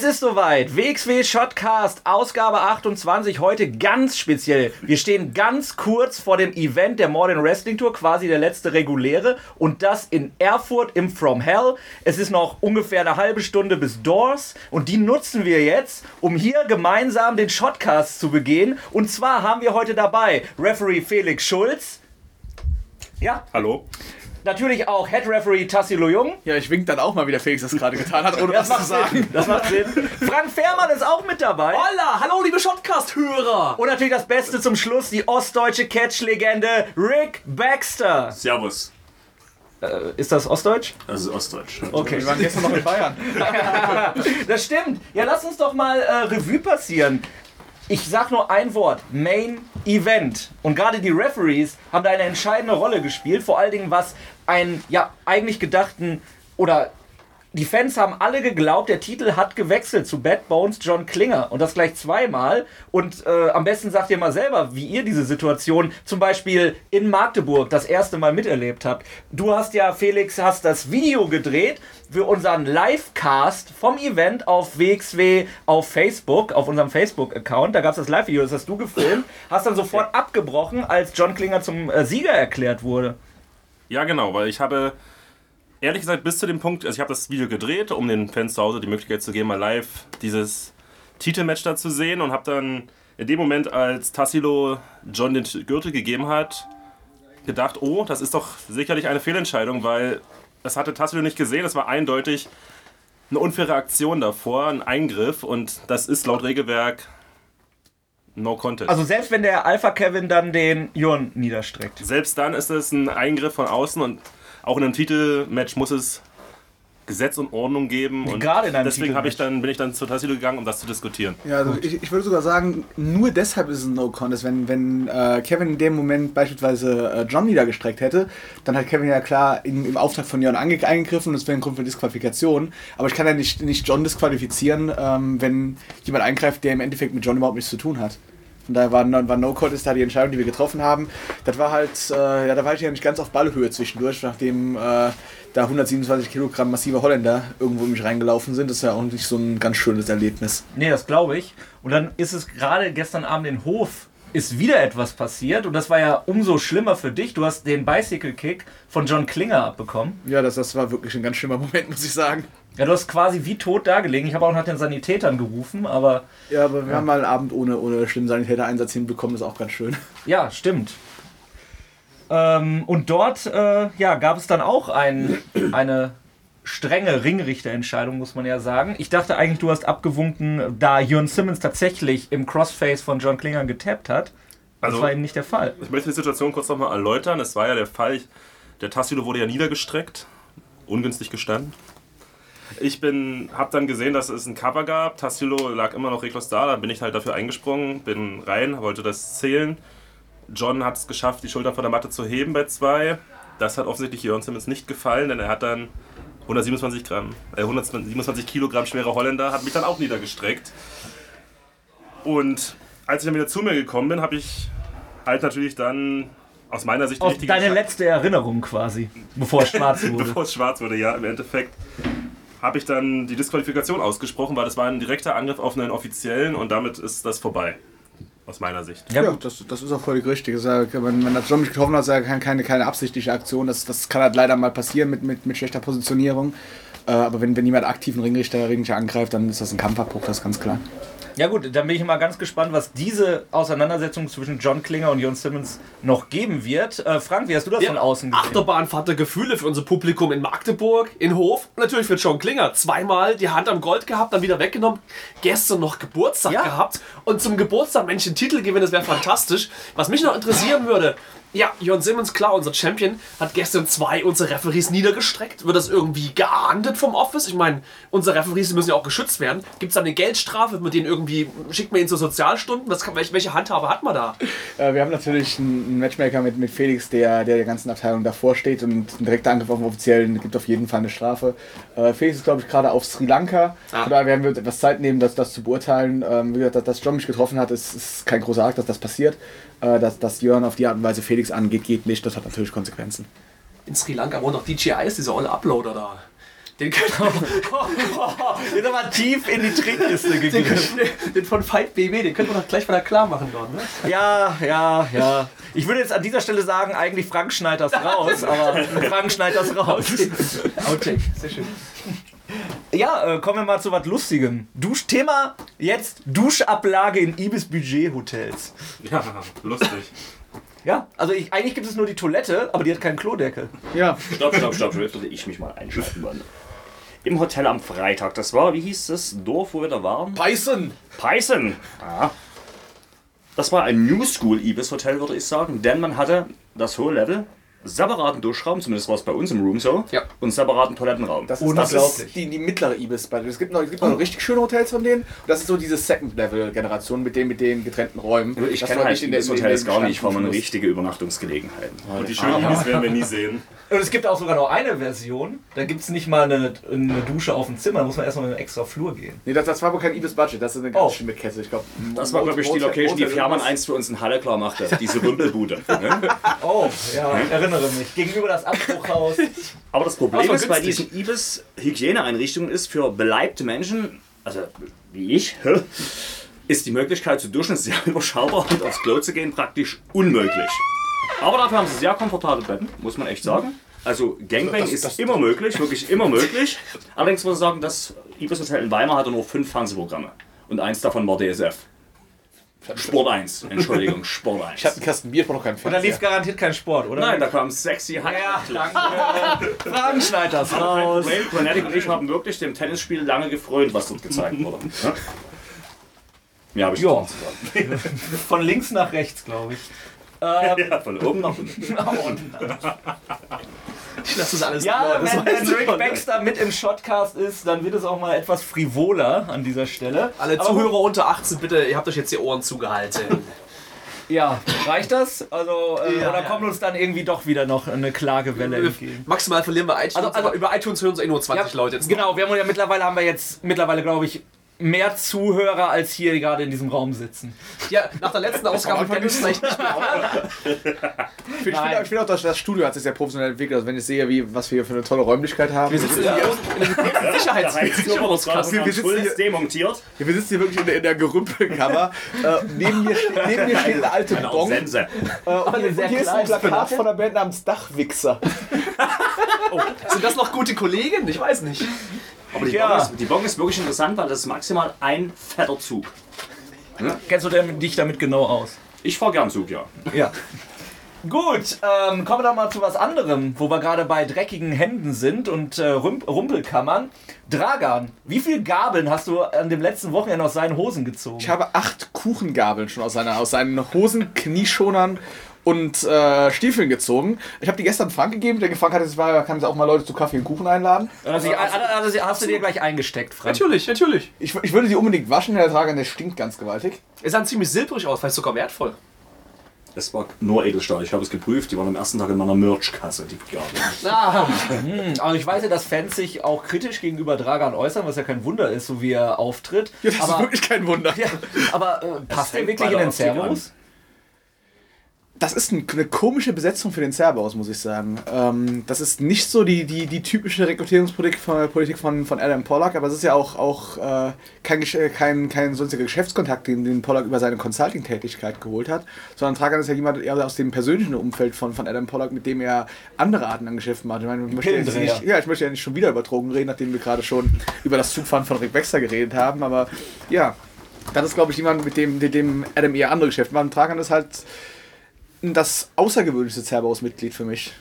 Es ist soweit. WXW Shotcast, Ausgabe 28, heute ganz speziell. Wir stehen ganz kurz vor dem Event der Modern Wrestling Tour, quasi der letzte reguläre. Und das in Erfurt im From Hell. Es ist noch ungefähr eine halbe Stunde bis Doors. Und die nutzen wir jetzt, um hier gemeinsam den Shotcast zu begehen. Und zwar haben wir heute dabei Referee Felix Schulz. Ja. Hallo. Natürlich auch Head Referee Tassilo Jung. Ja, ich wink dann auch mal, wie der Felix das gerade getan hat, ohne was zu sagen. Sinn. Das macht Sinn. Frank Fährmann ist auch mit dabei. Holla, hallo liebe Shotcast-Hörer. Und natürlich das Beste zum Schluss, die ostdeutsche Catch-Legende Rick Baxter. Servus. Äh, ist das Ostdeutsch? Das ist Ostdeutsch. Okay. Wir waren gestern noch in Bayern. das stimmt. Ja, lass uns doch mal äh, Revue passieren. Ich sag nur ein Wort: Main Event. Und gerade die Referees haben da eine entscheidende Rolle gespielt. Vor allen Dingen, was einen ja eigentlich gedachten oder die Fans haben alle geglaubt, der Titel hat gewechselt zu Bad Bones John Klinger. Und das gleich zweimal. Und äh, am besten sagt ihr mal selber, wie ihr diese Situation zum Beispiel in Magdeburg das erste Mal miterlebt habt. Du hast ja, Felix, hast das Video gedreht für unseren Livecast vom Event auf WXW auf Facebook, auf unserem Facebook-Account. Da gab es das Live-Video, das hast du gefilmt. Hast dann sofort abgebrochen, als John Klinger zum äh, Sieger erklärt wurde. Ja, genau, weil ich habe ehrlich gesagt bis zu dem Punkt, also ich habe das Video gedreht, um den Fans zu Hause die Möglichkeit zu geben, mal live dieses Titelmatch da zu sehen und habe dann in dem Moment, als Tassilo John den Gürtel gegeben hat, gedacht, oh, das ist doch sicherlich eine Fehlentscheidung, weil das hatte Tassilo nicht gesehen, es war eindeutig eine unfaire Aktion davor, ein Eingriff und das ist laut Regelwerk No Contest. Also selbst wenn der Alpha Kevin dann den Jörn niederstreckt. Selbst dann ist es ein Eingriff von außen und auch in einem Titelmatch muss es Gesetz und Ordnung geben. Und Gerade in einem deswegen ich dann, bin ich dann zur Tassilo gegangen, um das zu diskutieren. Ja, also ich, ich, würde sogar sagen, nur deshalb ist es ein No-Contest. Wenn, wenn äh, Kevin in dem Moment beispielsweise äh, John niedergestreckt hätte, dann hat Kevin ja klar in, im Auftrag von Jon ange eingegriffen und das wäre ein Grund für Disqualifikation. Aber ich kann ja nicht, nicht John disqualifizieren, ähm, wenn jemand eingreift, der im Endeffekt mit John überhaupt nichts zu tun hat. Und da war, war No-Contest da die Entscheidung, die wir getroffen haben. Das war halt, äh, ja, da war ich ja nicht ganz auf Ballhöhe zwischendurch, nachdem äh, da 127 Kilogramm massive Holländer irgendwo in mich reingelaufen sind. Das ist ja auch nicht so ein ganz schönes Erlebnis. Nee, das glaube ich. Und dann ist es gerade gestern Abend in Hof ist wieder etwas passiert und das war ja umso schlimmer für dich. Du hast den Bicycle Kick von John Klinger abbekommen. Ja, das, das war wirklich ein ganz schlimmer Moment, muss ich sagen. Ja, du hast quasi wie tot dagelegen. Ich habe auch nach den Sanitätern gerufen, aber. Ja, aber wir ja. haben mal einen Abend ohne, ohne schlimmen Sanitätereinsatz hinbekommen, ist auch ganz schön. Ja, stimmt. Ähm, und dort äh, ja, gab es dann auch ein, eine strenge Ringrichterentscheidung, muss man ja sagen. Ich dachte eigentlich, du hast abgewunken, da Jörn Simmons tatsächlich im Crossface von John Klinger getappt hat. Das also, war eben nicht der Fall. Ich möchte die Situation kurz nochmal erläutern. Es war ja der Fall, der Tassilo wurde ja niedergestreckt, ungünstig gestanden. Ich bin, habe dann gesehen, dass es ein Cover gab. Tassilo lag immer noch reglos da. Dann bin ich halt dafür eingesprungen, bin rein, wollte das zählen. John hat es geschafft, die Schulter von der Matte zu heben bei zwei. Das hat offensichtlich Jörn Simmons nicht gefallen, denn er hat dann 127 Gramm, äh, 127 Kilogramm schwerer Holländer, hat mich dann auch niedergestreckt. Und als ich dann wieder zu mir gekommen bin, habe ich halt natürlich dann aus meiner Sicht Auf deine letzte Erinnerung quasi, bevor es schwarz wurde. bevor es schwarz wurde, ja, im Endeffekt habe ich dann die Disqualifikation ausgesprochen, weil das war ein direkter Angriff auf einen Offiziellen und damit ist das vorbei. Aus meiner Sicht. Ja, ja das, das ist auch völlig richtig. wenn man das John mich getroffen hat, ist ja keine, keine absichtliche Aktion. Das, das kann halt leider mal passieren mit, mit, mit schlechter Positionierung. Äh, aber wenn, wenn jemand aktiven Ringrichter, Ringrichter angreift, dann ist das ein Kampfabbruch, das ist ganz klar. Ja gut, dann bin ich mal ganz gespannt, was diese Auseinandersetzung zwischen John Klinger und Jon Simmons noch geben wird. Äh, Frank, wie hast du das ja, von außen gesehen? Achterbahnfahrt der Gefühle für unser Publikum in Magdeburg, in Hof natürlich für John Klinger. Zweimal die Hand am Gold gehabt, dann wieder weggenommen. Gestern noch Geburtstag ja. gehabt und zum Geburtstag, Mensch, den Titel gewinnen, das wäre fantastisch. Was mich noch interessieren würde, ja, Jon Simmons, klar, unser Champion, hat gestern zwei unserer Referees niedergestreckt. Wird das irgendwie geahndet vom Office? Ich meine, unsere Referees müssen ja auch geschützt werden. Gibt es da eine Geldstrafe, mit denen irgendwie, schickt man ihn zur Sozialstunden? Was kann, welche Handhabe hat man da? Äh, wir haben natürlich einen Matchmaker mit, mit Felix, der, der der ganzen Abteilung davor steht und ein direkter Angriff auf den Offiziellen gibt auf jeden Fall eine Strafe. Äh, Felix ist, glaube ich, gerade auf Sri Lanka. Ah. Da werden wir etwas Zeit nehmen, das, das zu beurteilen. Ähm, wie gesagt, dass John mich getroffen hat, ist, ist kein großer Akt, dass das passiert. Äh, dass, dass Jörn auf die Art und Weise Felix angeht, geht nicht. Das hat natürlich Konsequenzen. In Sri Lanka wohnt auch DJI, ist dieser olle Uploader da. Den können Jetzt aber tief in die Trickkiste gegriffen. den, den von Fight BW, den können wir doch gleich mal klar machen dort, ne? Ja, ja, ja. Ich würde jetzt an dieser Stelle sagen, eigentlich Frank Schneiders raus, aber Frank Schneiders raus. Outtake, sehr schön. Ja, äh, kommen wir mal zu was Lustigem. Dusch Thema jetzt Duschablage in Ibis Budget Hotels. Ja, lustig. Ja, also ich, eigentlich gibt es nur die Toilette, aber die hat keinen Klodeckel. Ja, Stopp, stopp, stopp, jetzt würde ich mich mal einschalten, Mann. Im Hotel am Freitag, das war, wie hieß das Dorf, wo wir da waren? Beißen! Peißen. Ah. Das war ein New School Ibis Hotel, würde ich sagen, denn man hatte das hohe Level, separaten Duschraum, zumindest war es bei uns im Room so, Ja. und separaten Toilettenraum. Das ist, das ist die, die mittlere Ibis. bei- Es gibt noch, es gibt noch richtig schöne Hotels von denen. Und das ist so diese Second-Level-Generation mit den, mit den getrennten Räumen. ich Das kenne halt nicht in der- Ibis in Hotels gar nicht, eine Standpunkt. richtige Übernachtungsgelegenheit. Und die schönen Ibis werden wir nie sehen. Und es gibt auch sogar noch eine Version, da gibt es nicht mal eine, eine Dusche auf dem Zimmer, da muss man erstmal in einen extra Flur gehen. Nee, das, das war wohl kein Ibis-Budget, das ist eine ganz Oh. schlimme Kette. Ich glaube, Das war, glaube ich, die Location, die Fährmann einst für uns in Halle klar machte. Diese Rümpelbude. ne? Oh, ja, erinnere mich. Gegenüber das Abbruchhaus. Aber das Problem Aber ist bei diesen Ibis-Hygieneeinrichtungen ist für beleibte Menschen, also wie ich, ist die Möglichkeit zu duschen sehr überschaubar und aufs Klo zu gehen praktisch unmöglich. Aber dafür haben sie sehr komfortable Betten, muss man echt sagen. Also Gangbang Das- ist das- immer möglich, wirklich immer möglich. Allerdings muss ich sagen, das Ibis Hotel in Weimar hatte nur fünf Fernsehprogramme. Und eins davon war DSF. Sport 1, Entschuldigung, Sport 1. Ich hatte einen Kasten Bier, ich noch keinen Und da lief Fernseher. garantiert kein Sport, oder? Nein, da kam sexy Hand. Ja, danke. Fragen Schneiders raus. Wayne Konetic und ich haben wirklich dem Tennisspiel lange gefreut, was dort gezeigt wurde. Ja? Habe ich Ja. Von links nach rechts, glaube ich. Ja, von oben nach unten. Ich lasse das alles Ja, das wenn, wenn Rick. Baxter mit im Shotcast ist, dann wird es auch mal etwas frivoler an dieser Stelle. Alle Aber Zuhörer unter 18, bitte, ihr habt euch jetzt die Ohren zugehalten. Ja, reicht das? Also, äh, Ja, oder ja. kommt uns dann irgendwie doch wieder noch eine Klagewelle entgegen? Maximal verlieren wir iTunes, Also- also- aber über iTunes hören uns eh nur 20 Leute. Jetzt genau, wir haben ja mittlerweile haben wir jetzt mittlerweile glaube ich mehr Zuhörer als hier gerade in diesem Raum sitzen. Ja, nach der letzten Ausgabe mit Dennis vielleicht nicht mehr. Ich finde ich find auch, das, das Studio hat sich sehr professionell entwickelt. Also wenn ich sehe, wie, was wir hier für eine tolle Räumlichkeit haben. Wir sitzen hier in einem Sicherheitssicherungskasten. Wir- wir sitzen hier- demontiert. Ja, wir sitzen hier wirklich in der, in der Gerümpelkammer. äh, neben, mir steht, neben mir steht eine alte Eine Bong. Äh, und hier, und hier ist ein. Plakat von der Band namens Dachwichser. Sind das noch gute Kollegen? Ich weiß nicht. Aber die, Ja. Bong ist, die Bong ist wirklich interessant, weil das ist maximal ein fetter Zug. Kennst du denn, dich damit genau aus? Ich fahre gern Zug, ja. Ja. Gut, ähm, kommen wir doch mal zu was anderem, wo wir gerade bei dreckigen Händen sind und äh, Rumpelkammern. Dragan, wie viele Gabeln hast du an dem letzten Wochenende aus seinen Hosen gezogen? Ich habe acht Kuchengabeln schon aus, seiner, aus seinen Hosen, Knieschonern und äh, Stiefeln gezogen. Ich habe die gestern Frank gegeben, der gefragt hat, es war, kann sie auch mal Leute zu Kaffee und Kuchen einladen. also, also, also, hast du dir gleich eingesteckt, Frank? Natürlich, natürlich. Ich, ich würde die unbedingt waschen, der Dragan, der stinkt ganz gewaltig. Es sah ziemlich silbrig aus, vielleicht sogar wertvoll. Es war nur Edelstahl. Ich habe es geprüft. Die waren am ersten Tag in meiner Merch-Kasse, die Gabeln. Ah, Also ich weiß ja, dass Fans sich auch kritisch gegenüber Dragan äußern, was ja kein Wunder ist, so wie er auftritt. Ja, das ist aber, wirklich kein Wunder. ja, aber äh, passt er wirklich in den. Servus? Das ist ein, eine komische Besetzung für den Cerberus, muss ich sagen. Ähm, das ist nicht so die, die, die typische Rekrutierungspolitik von, Politik von, von Adam Pollack, aber es ist ja auch, auch äh, kein, kein, kein sonstiger Geschäftskontakt, den, den Pollack über seine Consulting-Tätigkeit geholt hat, sondern Tragan ist ja jemand eher aus dem persönlichen Umfeld von, von Adam Pollack, mit dem er andere Arten an Geschäften macht. Ich, meine, ich möchte Pillendreher. nicht, ja, ich möchte ja nicht schon wieder über Drogen reden, nachdem wir gerade schon über das Zugfahren von Rick Baxter geredet haben, aber ja, das ist, glaube ich, jemand, mit dem, mit dem Adam eher andere Geschäfte macht. Und Tragan ist halt das außergewöhnlichste Cerberus-Mitglied für mich.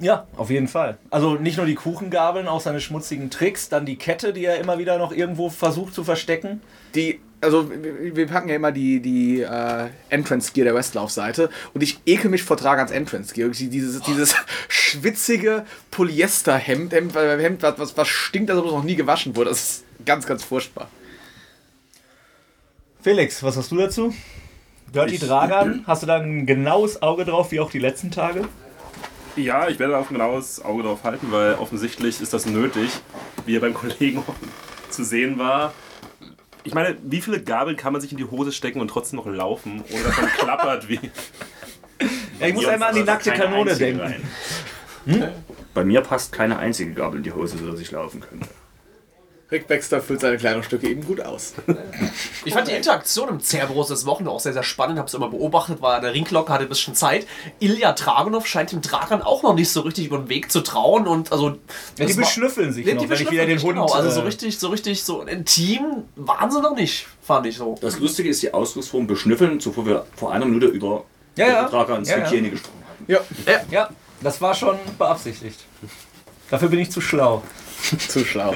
Ja, auf jeden Fall. Also nicht nur die Kuchengabeln, auch seine schmutzigen Tricks, dann die Kette, die er immer wieder noch irgendwo versucht zu verstecken. Die, also wir, packen ja immer die, die äh, Entrance Gear der Westlauf-Seite und ich ekel mich vor Tragans Entrance Gear. Dieses, dieses schwitzige Polyesterhemd, Hemd, äh, Hemd was, was, was stinkt, als ob es noch nie gewaschen wurde. Das ist ganz, ganz furchtbar. Felix, was hast du dazu? Dirty Ich- Dragan, hast du da ein genaues Auge drauf, wie auch die letzten Tage? Ja, ich werde auch ein genaues Auge drauf halten, weil offensichtlich ist das nötig, wie er beim Kollegen zu sehen war. Ich meine, wie viele Gabeln kann man sich in die Hose stecken und trotzdem noch laufen, ohne dass man klappert wie. Ich muss einmal an die also nackte Kanone denken. rein. bei mir passt keine einzige Gabel in die Hose, sodass ich laufen könnte. Rick Baxter füllt seine Kleidungsstücke eben gut aus. Ich fand die Interaktion im Cerberus das Wochenende auch sehr, sehr spannend. Hab's immer beobachtet, war der Ringlock, hatte ein bisschen Zeit. Ilya Dragunov scheint dem Dragan auch noch nicht so richtig über den Weg zu trauen und also. Ja, die beschnüffeln sich noch, die wenn ich wieder den Hund... Genau, also so äh, richtig, so richtig, so intim waren sie noch nicht, fand ich so. Das Lustige ist die Ausdrucksform beschnüffeln, zuvor wir vor einer Minute über Ja, ja. Dragons Ja, ja. Hygiene gesprochen hatten. Ja, Ja, das war schon beabsichtigt. Dafür bin ich zu schlau. zu schlau.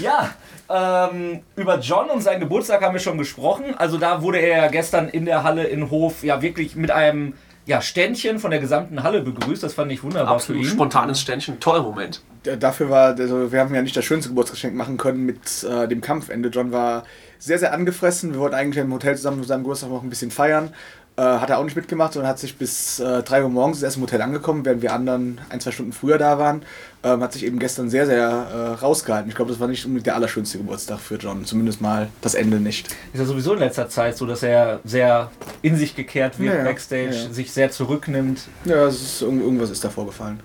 Ja, ähm, über John und seinen Geburtstag haben wir schon gesprochen. Also da wurde er ja gestern in der Halle in Hof ja wirklich mit einem ja, Ständchen von der gesamten Halle begrüßt. Das fand ich wunderbar Absolut für ihn. spontanes Ständchen, toller Moment. Dafür war, also wir haben ja nicht das schönste Geburtstagsgeschenk machen können mit äh, dem Kampfende. John war sehr, sehr angefressen. Wir wollten eigentlich im Hotel zusammen zu seinem Geburtstag noch ein bisschen feiern. Äh, hat er auch nicht mitgemacht und hat sich bis äh, 3 Uhr morgens erst im Hotel angekommen, während wir anderen ein, zwei Stunden früher da waren. Ähm, hat sich eben gestern sehr, sehr äh, rausgehalten. Ich glaube, das war nicht unbedingt der allerschönste Geburtstag für John. Zumindest mal das Ende nicht. Ist ja sowieso in letzter Zeit so, dass er sehr in sich gekehrt wird Ja, ja. backstage, Ja, ja. sich sehr zurücknimmt. Ja, ist, irgend- irgendwas ist da vorgefallen.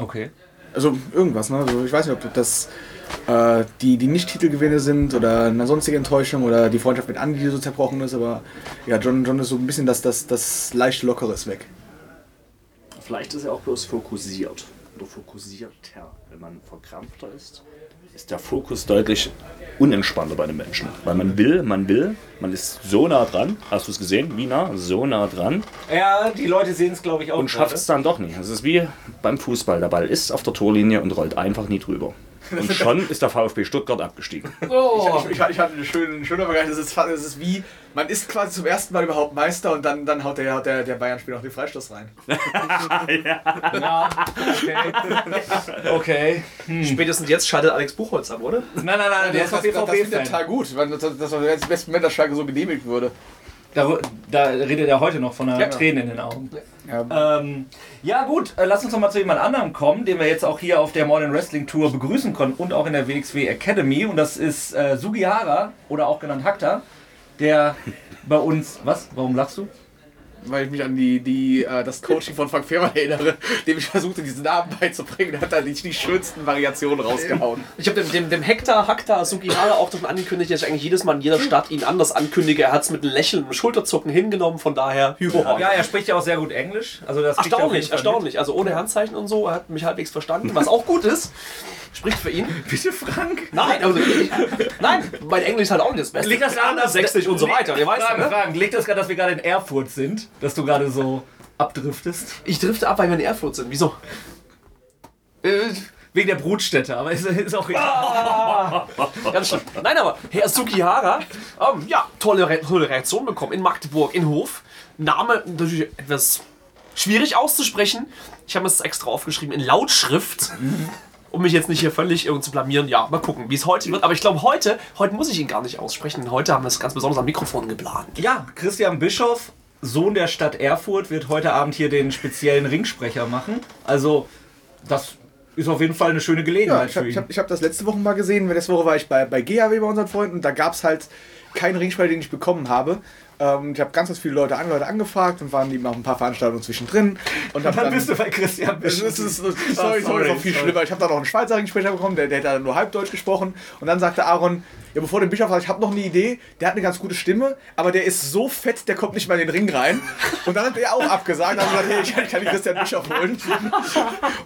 Okay. Also irgendwas, ne? Also ich weiß nicht, ob das äh, die, die Nicht-Titelgewinne sind oder eine sonstige Enttäuschung oder die Freundschaft mit Andy, die so zerbrochen ist, aber ja, John, John ist so ein bisschen das, das, das leicht Lockere ist weg. Vielleicht ist er auch bloß fokussiert oder fokussierter. Wenn man verkrampfter ist, ist der Fokus deutlich unentspannter bei den Menschen. Weil man will, man will, man ist so nah dran. Hast du es gesehen? Wie nah? So nah dran. Ja, die Leute sehen es, glaube ich, auch Und schafft es dann doch nicht. Es ist wie beim Fußball. Der Ball ist auf der Torlinie und rollt einfach nie drüber. Und schon ist der VfB Stuttgart abgestiegen. Oh. Ich, ich, ich hatte einen schönen, schönen Vergleich. Das ist, das ist wie, man ist quasi zum ersten Mal überhaupt Meister und dann, dann haut der, der, der Bayern-Spieler noch den Freistoß rein. Ja, okay. okay. Spätestens jetzt schaltet Alex Buchholz ab, oder? Nein, nein, nein, der ist auf ich BVB-Fan. total gut, weil das, das war jetzt im besten Moment, dass Schalke so genehmigt würde. Da, da redet er heute noch von einer Ja. Träne in den Augen. Ja, Ähm, ja gut, äh, lass uns noch mal zu jemand anderem kommen, den wir jetzt auch hier auf der Modern Wrestling Tour begrüßen konnten und auch in der WXW Academy. Und das ist äh, Sugihara oder auch genannt Hakta, der bei uns... Was? Warum lachst du? Weil ich mich an die, die, äh, das Coaching von Frank Fehrmann erinnere, dem ich versuchte, diesen Namen beizubringen. Der hat da nicht die schönsten Variationen rausgehauen. Ich habe dem, dem, dem Hektar Hakta Sugihara auch davon angekündigt, dass ich eigentlich jedes Mal in jeder Stadt ihn anders ankündige. Er hat es mit einem Lächeln und einem Schulterzucken hingenommen, von daher Hypo. Ja, er spricht ja auch sehr gut Englisch. Also das er Erstaunlich, erstaunlich. Also ohne Handzeichen und so, er hat mich halbwegs verstanden, was auch gut ist. Spricht für ihn. Bitte, Frank. Nein, also ich, nein, mein Englisch ist halt auch nicht das Beste. Liegt das daran, dass- Sächsisch und so weiter. Ihr weißt, Fragen, ne? Fragen. Liegt das gerade, dass wir gerade in Erfurt sind? Dass du gerade so abdriftest? Ich drifte ab, weil wir in Erfurt sind. Wieso? Äh, wegen der Brutstätte, aber ist, ist auch egal. Ganz schlimm. Nein, aber Herr Sukihara, ähm, ja, tolle, Re tolle Reaktion bekommen in Magdeburg, in Hof. Name natürlich etwas schwierig auszusprechen. Ich habe es extra aufgeschrieben in Lautschrift. Um mich jetzt nicht hier völlig irgendwo zu blamieren. Ja, mal gucken, wie es heute wird. Aber ich glaube, heute, heute muss ich ihn gar nicht aussprechen. Denn heute haben wir es ganz besonders am Mikrofon geplant. Ja, Christian Bischoff, Sohn der Stadt Erfurt, wird heute Abend hier den speziellen Ringsprecher machen. Also, das ist auf jeden Fall eine schöne Ja, Gelegenheit ich für habe ihn. ich hab, ich hab das letzte Woche mal gesehen. Letzte Woche war ich bei, bei GHW bei unseren Freunden und da gab es halt keinen Ringsprecher, den ich bekommen habe. Ähm, ich habe ganz, ganz viele Leute, an, Leute angefragt und waren eben auch ein paar Veranstaltungen zwischendrin. Und hab Dann bist du bei Christian Das Bischoff. ist, das ist, sorry, Ah, sorry, sorry, noch viel sorry. schlimmer. Ich habe da noch einen Schweizer Ringsprecher bekommen, der, der hat da nur Halbdeutsch gesprochen. Und dann sagte Aaron, ja, bevor der Bischof sagt, ich habe noch eine Idee, der hat eine ganz gute Stimme, aber der ist so fett, der kommt nicht mal in den Ring rein. Und dann hat er auch abgesagt. Dann hat er gesagt, hey, ich kann, ich kann den Christian Bischof holen.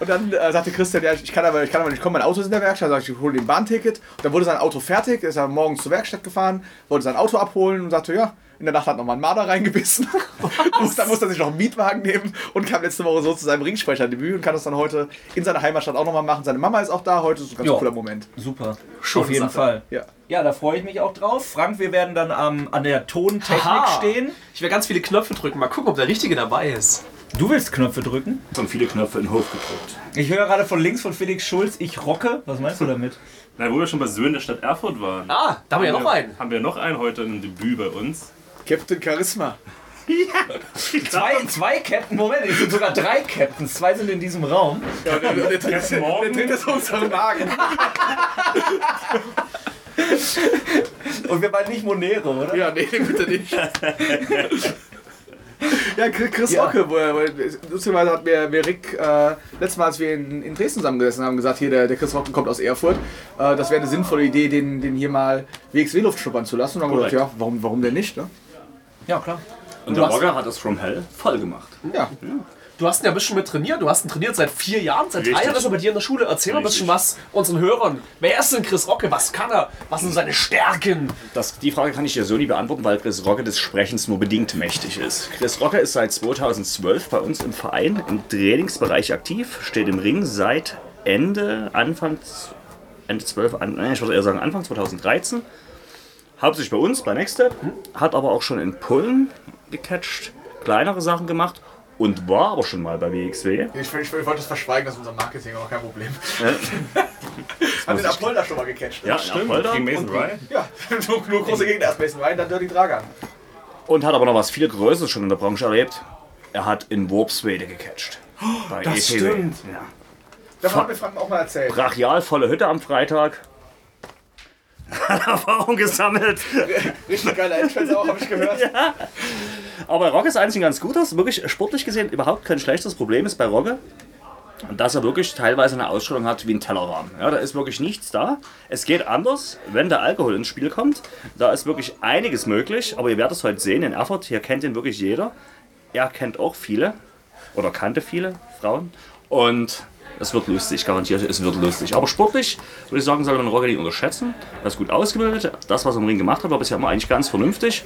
Und dann äh, sagte Christian, ja, ich kann aber, ich kann aber nicht kommen, mein Auto ist in der Werkstatt. Dann sag ich, ich hole den Bahnticket. Und dann wurde sein Auto fertig, ist er morgens zur Werkstatt gefahren, wollte sein Auto abholen und sagte, ja, in der Nacht hat nochmal ein Marder reingebissen. Musste er sich noch einen Mietwagen nehmen und kam letzte Woche so zu seinem Ringsprecherdebüt und kann das dann heute in seiner Heimatstadt auch nochmal machen. Seine Mama ist auch da, heute ist ein ganz Ja. cooler Moment. Super. Schöne auf jeden Sache. Fall. Ja. Ja, da freue ich mich auch drauf. Frank, wir werden dann am an der Tontechnik Haha. stehen. Ich werde ganz viele Knöpfe drücken. Mal gucken, ob der Richtige dabei ist. Du willst Knöpfe drücken? Schon viele Knöpfe in den Hof gedrückt. Ich höre gerade von links von Felix Schulz, ich rocke. Was meinst du damit? Na, wo wir schon bei Söhnen der Stadt Erfurt waren. Ah, da haben wir ja noch einen. Haben wir noch einen heute im Debüt bei uns. Captain Charisma. Zwei, zwei Captain, Moment, es sind sogar drei Captains. Zwei sind in diesem Raum. Ja, der, der, der, der, der, Morgen. dreht das unseren Magen. Und wir waren nicht Monero, oder? Ja, nee, bitte nicht. Ja, Chris Ja. Er, er- lustigerweise hat mir, mir Rick äh, letztes Mal, als wir in, in Dresden zusammengesessen haben, gesagt, hier, der, der Chris Rocke kommt aus Erfurt. Äh, das wäre eine sinnvolle Idee, den, den hier mal WXW-Luft schnuppern zu lassen. Und dann haben wir gedacht, ja, warum, warum denn nicht? Ne? Ja, klar. Und Du der Rocker hat das From Hell voll gemacht. Ja. Du hast ihn ja ein bisschen mit trainiert. Du hast ihn trainiert seit vier Jahren, seit drei. Jahren ist er bei dir in der Schule. Erzähl mal ein bisschen was unseren Hörern. Wer ist denn Chris Rocke? Was kann er? Was sind seine Stärken? Das, die Frage kann ich dir so nie beantworten, weil Chris Rocke des Sprechens nur bedingt mächtig ist. Chris Rocke ist seit 2012 bei uns im Verein im Trainingsbereich aktiv, steht im Ring seit Ende, Anfang, Ende 12, an, nein, ich würde eher sagen Anfang 2013. Hauptsächlich bei uns, bei Nextstep, hat aber auch schon in Polen gecatcht, kleinere Sachen gemacht und war aber schon mal bei WXW. Ich, ich, wollte das verschweigen, das ist unser Marketing, aber kein Problem. Ja. Hat den Apolda schon mal gecatcht. Ja, Apolda. Gegen Mason Ryan. Ja, nur, nur große Gegner. Erst Mason Ryan, dann Dirty Dragan. Und hat aber noch was viel Größeres schon in der Branche erlebt. Er hat in Warpswede gecatcht. Bei das ETW. stimmt. Ja. Das hat mir Frank auch mal erzählt. brachial volle Hütte am Freitag. Hat Erfahrung gesammelt. Richtig geile Entrance auch, habe ich gehört. Aber Rogge ist eigentlich ein ganz guter, wirklich sportlich gesehen überhaupt kein schlechtes Problem ist bei Rogge. Dass er wirklich teilweise eine Ausstellung hat wie ein Tellerrahmen. Ja, da ist wirklich nichts da. Es geht anders, wenn der Alkohol ins Spiel kommt. Da ist wirklich einiges möglich. Aber ihr werdet es heute sehen in Erfurt. Hier kennt ihn wirklich jeder. Er kennt auch viele. Oder kannte viele Frauen. Und es wird lustig, garantiert, es wird lustig. Aber sportlich, würde ich sagen, sollte man Rogge nicht unterschätzen. Er ist gut ausgebildet. Das, was er im Ring gemacht hat, war bisher immer eigentlich ganz vernünftig.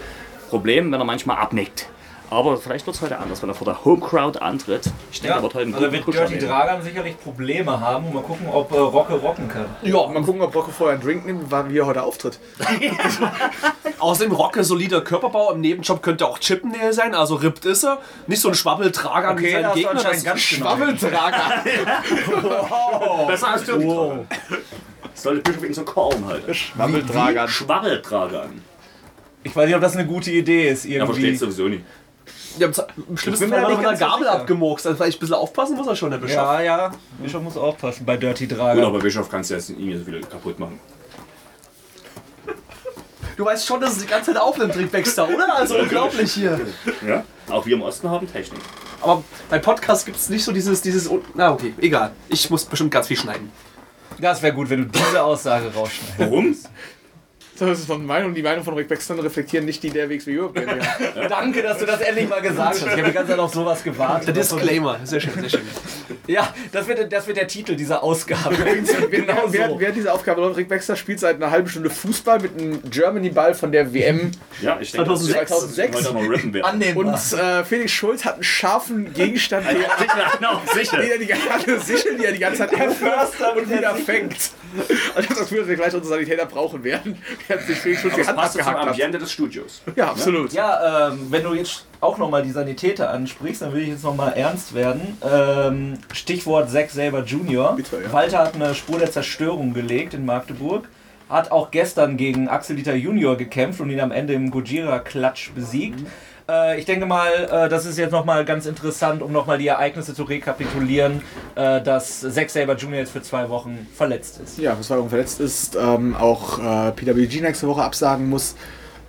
Problem, wenn er manchmal abnickt. Aber vielleicht wird es heute anders, wenn er vor der Home Crowd antritt. Ich denke, Ja, er wird heute einen also wird Dirty. Dragan sicherlich Probleme haben und mal gucken, ob äh, Rocke rocken kann. Ja, Mal gucken, ob Rocco vorher einen Drink nimmt, wann- wie er heute auftritt. außerdem Rocke, solider Körperbau. Im Nebenjob könnte auch Chippendale sein. Also rippt ist er. Nicht so ein Schwabbeltrager wie Okay, sein hast du Gegner. anscheinend Das ganz. Schwabbeltrager. Besser als Dirty Dragon. Sollte Bischof ihn so callen halten. Schwabbeltrager. Schwabbeltrager an. Ich weiß nicht, ob das eine gute Idee ist. Er versteht Irgendwie. sowieso nicht. Ja, Im schlimmsten Fall da wird er nicht mit einer Gabel sicher. abgemurkst. Also vielleicht ein bisschen aufpassen muss er schon, der Bischof. ja, ja. Bischof muss aufpassen bei Dirty Gut, Dragan. aber Bischof kannst du jetzt hier so viel kaputt machen. Du weißt schon, dass es die ganze Zeit aufnimmt, Rick Baxter, oder? Also unglaublich hier. Ja? Auch wir im Osten haben Technik. Aber bei Podcast gibt es nicht so dieses, dieses. Na okay, egal. Ich muss bestimmt ganz viel schneiden. Das wäre gut, wenn du diese Aussage rausschneidest. Warum? Das ist von Meinung, die Meinung von Rick Baxter reflektieren nicht die der WXW Europe GmbH. Danke, dass du das endlich mal gesagt hast. Ich habe die ganze Zeit auf sowas gewartet. Der Disclaimer. Sehr schön, sehr schön. Ja, das wird, das wird der Titel dieser Ausgabe. Wer, genau wer, so. wer hat diese Aufgabe läuft? Rick Baxter spielt seit einer halben Stunde Fußball mit einem Germany-Ball von der WM. Ja, ich denke, 2006. dass wir heute noch rippen werden. Annehmbar. Und äh, Felix Schulz hat einen scharfen Gegenstand, den er, Sicher, genau, sicher. den er die, eine Sichel, die er die ganze Zeit Förster und wieder der fängt. Und ich habe das Gefühl, dass wir gleich unsere Sanitäter brauchen werden. Während sich Felix Schulz die Das Hand passt abgehakt hat. Ambiente des Studios. Ja, absolut. Ja, ähm, wenn du jetzt auch nochmal die Sanitäter ansprichst, dann will ich jetzt nochmal ernst werden. Ähm, Stichwort Zack Saber Jr. Bitte, ja. Walter hat eine Spur der Zerstörung gelegt in Magdeburg. Hat auch gestern gegen Axel Dieter Junior gekämpft und ihn am Ende im Gojira-Klatsch besiegt. Äh, ich denke mal, äh, das ist jetzt nochmal ganz interessant, um nochmal die Ereignisse zu rekapitulieren, äh, dass Zack Saber Jr. jetzt für zwei Wochen verletzt ist. Ja, was Warum verletzt ist, ähm, auch äh, PWG nächste Woche absagen muss.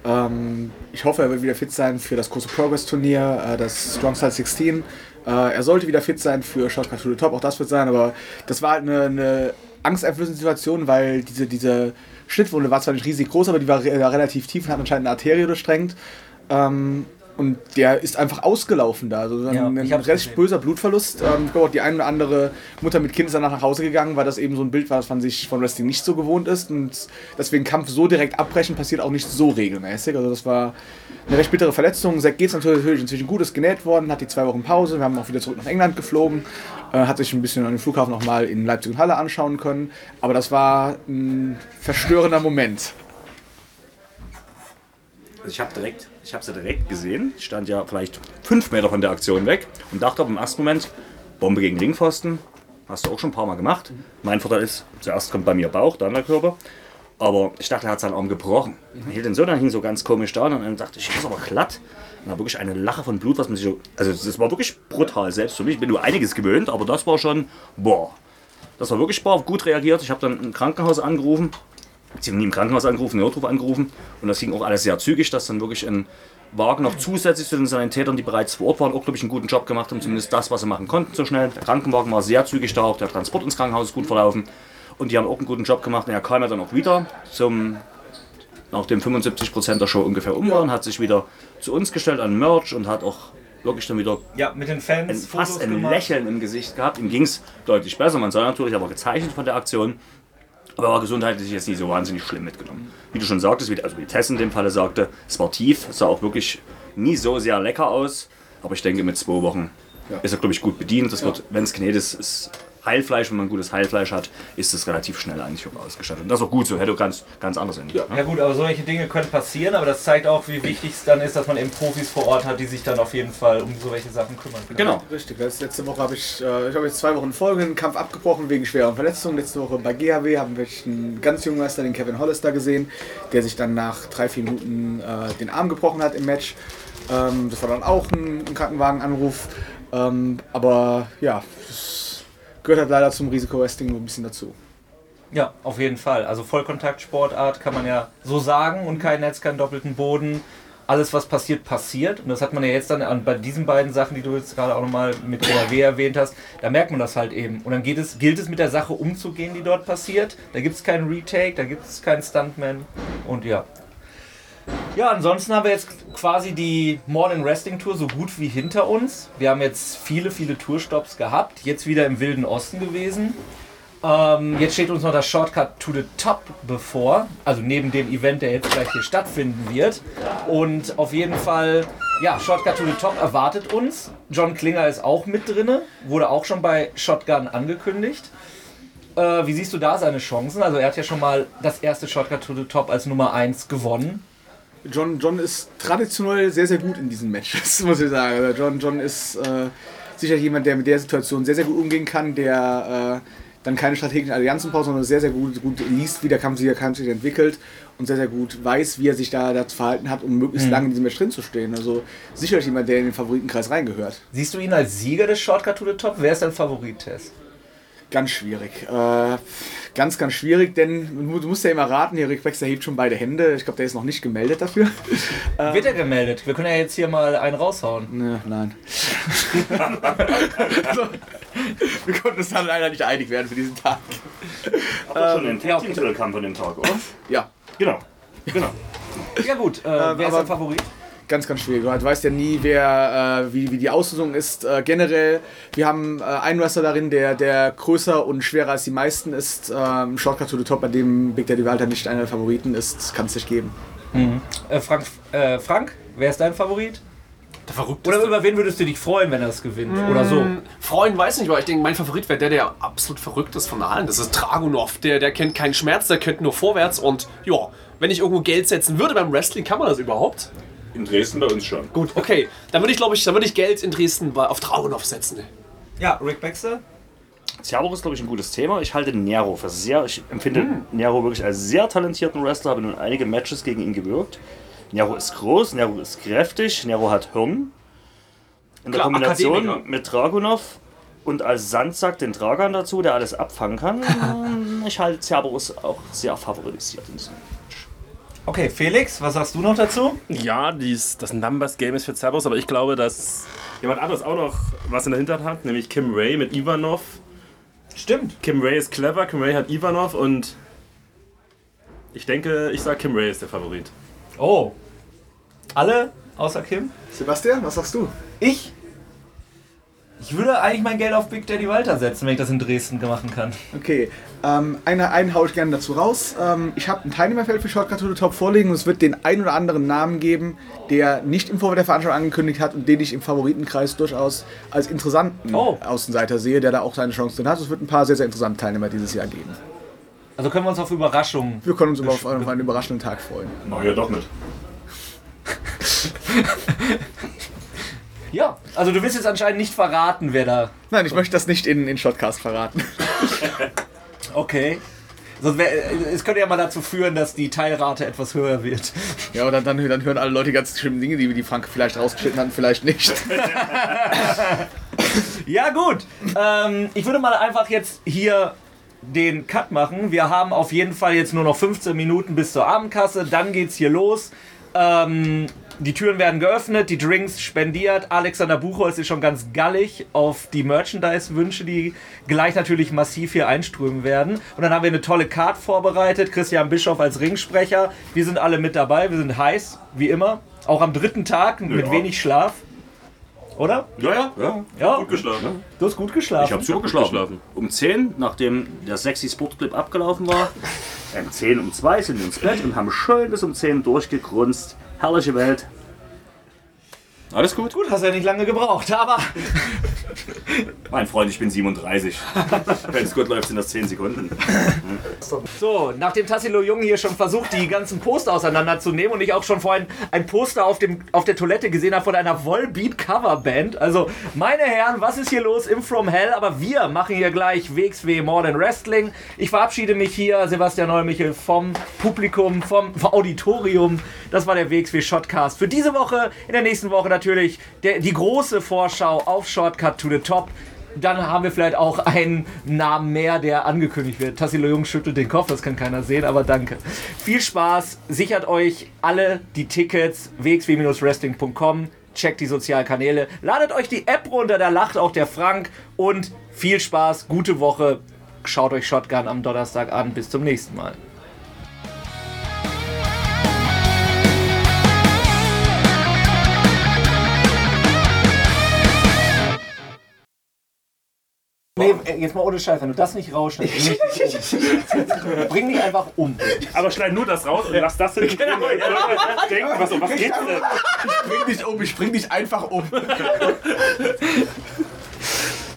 Ähm, ich hoffe, er wird wieder fit sein für das große Progress-Turnier, äh, das Strong Style 16. Äh, er sollte wieder fit sein für Shortcut to the Top, auch das wird sein, aber das war halt eine, eine angsteinflößende Situation, weil diese, diese Schnittwunde war zwar nicht riesig groß, aber die war re relativ tief und hat anscheinend eine Arterie durchtrennt. Ähm, und der ist einfach ausgelaufen da. Also Ja, ein, gesehen. böser Blutverlust. Ähm, ich glaube auch die eine oder andere Mutter mit Kind ist danach nach Hause gegangen, weil das eben so ein Bild war, das man sich von Wrestling nicht so gewohnt ist. Und deswegen Kampf so direkt abbrechen passiert auch nicht so regelmäßig. Also das war eine recht bittere Verletzung. Zack geht es natürlich inzwischen gut, ist genäht worden, hat die zwei Wochen Pause. Wir haben auch wieder zurück nach England geflogen. Äh, hat sich ein bisschen an den Flughafen nochmal in Leipzig und Halle anschauen können. Aber das war ein verstörender Moment. Also ich habe direkt, ich habe sie direkt gesehen. Ich stand ja vielleicht fünf Meter von der Aktion weg und dachte im ersten Moment, Bombe gegen Ringpfosten. Hast du auch schon ein paar Mal gemacht. Mein Vorteil ist, zuerst kommt bei mir Bauch, dann der Körper. Aber ich dachte, er hat seinen Arm gebrochen. Er hielt den so, dann hing so ganz komisch da und dann dachte ich, das ist aber glatt. Und da wirklich eine Lache von Blut, was man sich so. Also, das war wirklich brutal, selbst für mich. Ich bin nur einiges gewöhnt, aber das war schon, boah. Das war wirklich boah, gut reagiert. Ich habe dann ein Krankenhaus angerufen. Sie haben nie im Krankenhaus angerufen, einen Notruf angerufen. Und das ging auch alles sehr zügig, dass dann wirklich ein Wagen noch zusätzlich zu den Sanitätern, die bereits vor Ort waren, auch, glaube ich, einen guten Job gemacht haben. Zumindest das, was sie machen konnten, so schnell. Der Krankenwagen war sehr zügig da, auch der Transport ins Krankenhaus ist gut verlaufen. Und die haben auch einen guten Job gemacht. Und er kam ja dann auch wieder zum nachdem 75% der Show ungefähr um waren, hat sich wieder zu uns gestellt an Merch und hat auch wirklich dann wieder Ja, mit den Fans. ein, fast Fotos ein gemacht. Lächeln im Gesicht gehabt. Ihm ging es deutlich besser. Man soll natürlich aber gezeichnet von der Aktion. Aber er war gesundheitlich jetzt nicht so wahnsinnig schlimm mitgenommen. Wie du schon sagtest, wie, also wie Tess in dem Falle sagte, es war tief, es sah auch wirklich nie so sehr lecker aus. Aber ich denke, mit zwei Wochen ist er, glaube ich, gut bedient. Das wird, wenn es genäht ist, ist Heilfleisch, wenn man gutes Heilfleisch hat, ist es relativ schnell eigentlich auch ausgestattet. Und das ist auch gut so, hätte auch ganz, ganz anders sein können. Ja gut, aber solche Dinge können passieren, aber das zeigt auch, wie wichtig es dann ist, dass man eben Profis vor Ort hat, die sich dann auf jeden Fall um so welche Sachen kümmern können. Genau. Richtig, letzte Woche habe ich, äh, ich habe jetzt zwei Wochen in Folge einen Kampf abgebrochen wegen schwerer Verletzungen. Letzte Woche bei GHW haben wir einen ganz jungen Meister, den Kevin Hollister, gesehen, der sich dann nach drei, vier Minuten äh, den Arm gebrochen hat im Match. Ähm, das war dann auch ein, ein Krankenwagenanruf. Ähm, aber ja, das gehört halt leider zum Risiko-Wrestling nur ein bisschen dazu. Ja, auf jeden Fall. Also Vollkontaktsportart kann man ja so sagen und kein Netz, keinen doppelten Boden. Alles, was passiert, passiert. Und das hat man ja jetzt dann an, bei diesen beiden Sachen, die du jetzt gerade auch nochmal mit GRW erwähnt hast, da merkt man das halt eben. Und dann geht es, gilt es mit der Sache umzugehen, die dort passiert. Da gibt es keinen Retake, da gibt es keinen Stuntman. Und ja. Ja, ansonsten haben wir jetzt quasi die Morning Wrestling Tour so gut wie hinter uns. Wir haben jetzt viele, viele Tourstops gehabt. Jetzt wieder im Wilden Osten gewesen. Ähm, jetzt steht uns noch das Shortcut to the Top bevor, also neben dem Event, der jetzt gleich hier stattfinden wird. Und auf jeden Fall, ja, Shortcut to the Top erwartet uns. John Klinger ist auch mit drinne, wurde auch schon bei Shotgun angekündigt. Äh, wie siehst du da seine Chancen? Also er hat ja schon mal das erste Shortcut to the Top als Nummer 1 gewonnen. John, John ist traditionell sehr, sehr gut in diesen Matches, muss ich sagen. Also John, John ist äh, sicher jemand, der mit der Situation sehr, sehr gut umgehen kann, der äh, dann keine strategischen Allianzen braucht, sondern sehr, sehr gut, gut liest, wie der Kampf sich, der Kampf sich entwickelt und sehr, sehr gut weiß, wie er sich da dazu verhalten hat, um möglichst lange in diesem Match drin zu stehen. Also sicherlich jemand, der in den Favoritenkreis reingehört. Siehst du ihn als Sieger des Shortcut to the Top? Wer ist dein Favorit, Tess? Ganz schwierig. Äh, ganz, ganz schwierig, denn du musst ja immer raten, hier Rick Baxter hebt schon beide Hände. Ich glaube, der ist noch nicht gemeldet dafür. Wird er gemeldet? Wir können ja jetzt hier mal einen raushauen. Ne, nein. also, wir konnten uns dann leider nicht einig werden für diesen Tag. Aber schon den ja, dem Tag, oder? Ja, Genau. Genau. Ja gut, äh, wer ist dein Favorit? Ganz, ganz schwierig. Du weißt ja nie, wer, äh, wie, wie die Auslosung ist. Äh, generell, wir haben äh, einen Wrestler darin, der, der größer und schwerer als die meisten ist. Ähm, Shortcut to the Top, bei dem Big Daddy Walter nicht einer der Favoriten ist, kann es nicht geben. Äh, Frank, äh, Frank, wer ist dein Favorit? Der verrückteste. Oder über wen würdest du dich freuen, wenn er es gewinnt? Oder so? Freuen weiß nicht, weil ich denke, mein Favorit wäre der, der absolut verrückt ist von allen. Das ist Dragunov. Der, der kennt keinen Schmerz, der kennt nur vorwärts. Und ja, wenn ich irgendwo Geld setzen würde beim Wrestling, kann man das überhaupt? In Dresden bei uns schon. Gut, okay. Dann würde ich, glaube ich, dann würde ich Geld in Dresden bei- auf Dragunov setzen. Ja, Rick Baxter? Cerberus ist, glaube ich, ein gutes Thema. Ich halte Nero für sehr, ich empfinde Nero wirklich als sehr talentierten Wrestler, habe nun einige Matches gegen ihn gewirkt. Nero ist groß, Nero ist kräftig, Nero hat Hirn. In der Klar, Kombination Akademiker. mit Dragunov und als Sandsack den Dragan dazu, der alles abfangen kann. ich halte Cerberus auch sehr favorisiert in diesem. Okay, Felix, was sagst du noch dazu? Ja, dies, das Numbers Game ist für Cerberus, aber ich glaube, dass jemand anderes auch noch was in der Hinterhand hat, nämlich Kim Ray mit Ivanov. Stimmt. Kim Ray ist clever, Kim Ray hat Ivanov und ich denke, ich sage Kim Ray ist der Favorit. Oh. Alle außer Kim? Sebastian, was sagst du? Ich? Ich würde eigentlich mein Geld auf Big Daddy Walter setzen, wenn ich das in Dresden machen kann. Okay, ähm, eine, einen haue ich gerne dazu raus. Ähm, ich habe ein Teilnehmerfeld für Shortcut to the Top vorliegen und es wird den ein oder anderen Namen geben, der nicht im Vorfeld der Veranstaltung angekündigt hat und den ich im Favoritenkreis durchaus als interessanten Oh. Außenseiter sehe, der da auch seine Chance drin hat. Es wird ein paar sehr, sehr interessante Teilnehmer dieses Jahr geben. Also können wir uns auf Überraschungen. Wir können uns über auf einen überraschenden Tag freuen. Mach ja doch mit. Ja, also du willst jetzt anscheinend nicht verraten, wer da. Nein, ich möchte das nicht in, in Shotcast verraten. Okay. Sonst wär, es könnte ja mal dazu führen, dass die Teilrate etwas höher wird. Ja, oder dann, dann hören alle Leute die ganz schlimmen Dinge, die, die Frank vielleicht rausgeschnitten hat, vielleicht nicht. Ja, gut. Ähm, ich würde mal einfach jetzt hier den Cut machen. Wir haben auf jeden Fall jetzt nur noch 15 Minuten bis zur Abendkasse. Dann geht's hier los. Ähm, die Türen werden geöffnet, die Drinks spendiert. Alexander Buchholz ist schon ganz gallig auf die Merchandise-Wünsche, die gleich natürlich massiv hier einströmen werden. Und dann haben wir eine tolle Card vorbereitet. Christian Bischoff als Ringsprecher. Wir sind alle mit dabei. Wir sind heiß, wie immer. Auch am dritten Tag mit Ja. wenig Schlaf. Oder? Ja, ja, ja. Ja, Gut geschlafen. du hast gut geschlafen. Ich habe super gut geschlafen. geschlafen. Um 10, nachdem der sexy Sportclip abgelaufen war, um 10 um 2 sind wir ins Bett und haben schön bis um 10 durchgegrunzt. Hellas about. Alles gut? Gut, hast ja nicht lange gebraucht, aber Mein Freund, ich bin 37. Wenn es gut läuft, sind das 10 Sekunden. So, nachdem Tassilo Jung hier schon versucht, die ganzen Poster auseinanderzunehmen und ich auch schon vorhin ein Poster auf, dem, auf der Toilette gesehen habe von einer Volbeat-Coverband. Also, meine Herren, was ist hier los im From Hell? Aber wir machen hier gleich WXW More Than Wrestling. Ich verabschiede mich hier, Sebastian Neumichel, vom Publikum, vom, vom Auditorium. Das war der WXW Shotcast für diese Woche. In der nächsten Woche natürlich der, die große Vorschau auf Shortcut to the Top. Dann haben wir vielleicht auch einen Namen mehr, der angekündigt wird. Tassilo Jung schüttelt den Kopf, das kann keiner sehen, aber danke. Viel Spaß, sichert euch alle die Tickets, wxw-wrestling.com, checkt die Sozialkanäle, ladet euch die App runter, da lacht auch der Frank und viel Spaß, gute Woche, schaut euch Shotgun am Donnerstag an, bis zum nächsten Mal. Nee, äh, jetzt mal ohne Scheiß, wenn du das nicht rausschneidest, bring dich einfach um. Aber schneid nur das raus und lass das in Genau, Denken, was, um was geht's denn? Ich bring dich um, ich bring dich einfach um.